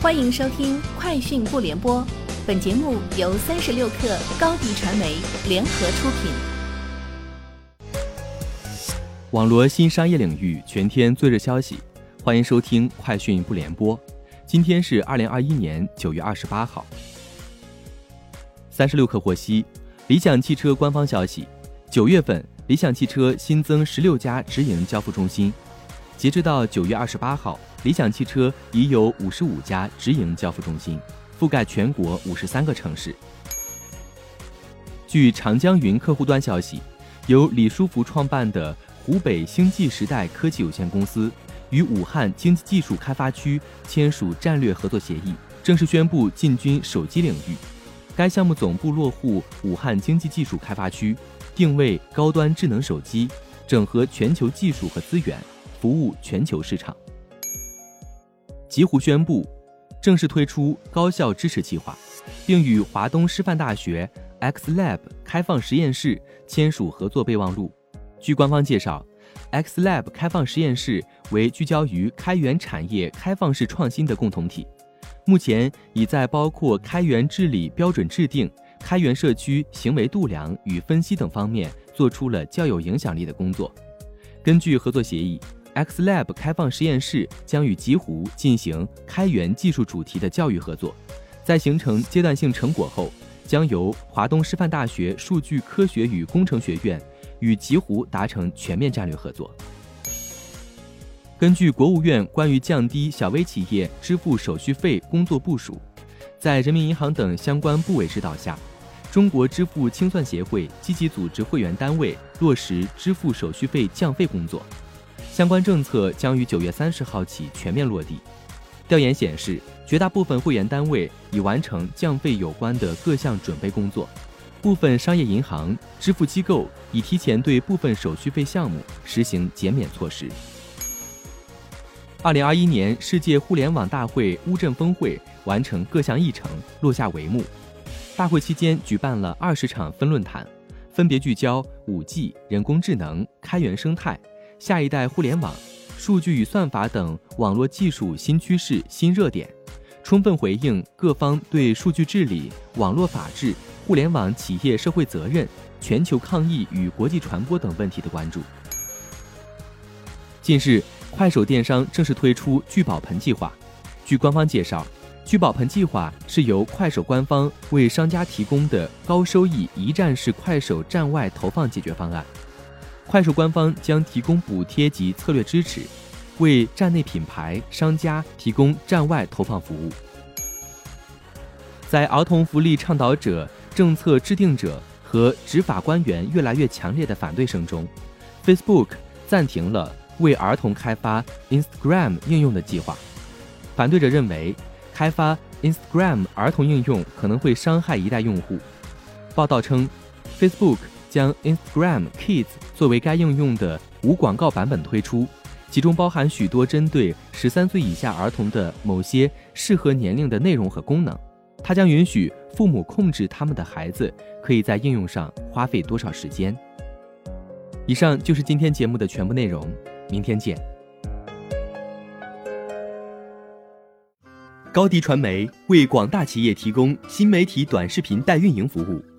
欢迎收听《快讯不联播》，本节目由三十六克高低传媒联合出品。网罗新商业领域全天最热消息，欢迎收听《快讯不联播》。今天是二零二一年九月二十八号。三十六克获悉，理想汽车官方消息，九月份理想汽车新增十六家直营交付中心。截止到九月二十八号，理想汽车已有五十五家直营交付中心，覆盖全国五十三个城市。据长江云客户端消息，由李书福创办的湖北星际时代科技有限公司与武汉经济技术开发区签署战略合作协议，正式宣布进军手机领域。该项目总部落户武汉经济技术开发区，定位高端智能手机，整合全球技术和资源。服务全球市场。极狐宣布正式推出高校支持计划，并与华东师范大学 X Lab 开放实验室签署合作备忘录。据官方介绍，X Lab 开放实验室为聚焦于开源产业开放式创新的共同体，目前已在包括开源治理标准制定、开源社区行为度量与分析等方面做出了较有影响力的工作。根据合作协议。X Lab 开放实验室将与极狐进行开源技术主题的教育合作，在形成阶段性成果后，将由华东师范大学数据科学与工程学院与极狐达成全面战略合作。根据国务院关于降低小微企业支付手续费工作部署，在人民银行等相关部委指导下，中国支付清算协会积极组织会员单位落实支付手续费降费工作。相关政策将于九月三十号起全面落地。调研显示，绝大部分会员单位已完成降费有关的各项准备工作，部分商业银行、支付机构已提前对部分手续费项目实行减免措施。二零二一年世界互联网大会乌镇峰会完成各项议程，落下帷幕。大会期间举办了二十场分论坛，分别聚焦五 G、人工智能、开源生态。下一代互联网、数据与算法等网络技术新趋势、新热点，充分回应各方对数据治理、网络法治、互联网企业社会责任、全球抗疫与国际传播等问题的关注。近日，快手电商正式推出聚宝盆计划。据官方介绍，聚宝盆计划是由快手官方为商家提供的高收益一站式快手站外投放解决方案。快手官方将提供补贴及策略支持，为站内品牌商家提供站外投放服务。在儿童福利倡导者、政策制定者和执法官员越来越强烈的反对声中，Facebook 暂停了为儿童开发 Instagram 应用的计划。反对者认为，开发 Instagram 儿童应用可能会伤害一代用户。报道称，Facebook。将 Instagram Kids 作为该应用的无广告版本推出，其中包含许多针对十三岁以下儿童的某些适合年龄的内容和功能。它将允许父母控制他们的孩子可以在应用上花费多少时间。以上就是今天节目的全部内容，明天见。高迪传媒为广大企业提供新媒体短视频代运营服务。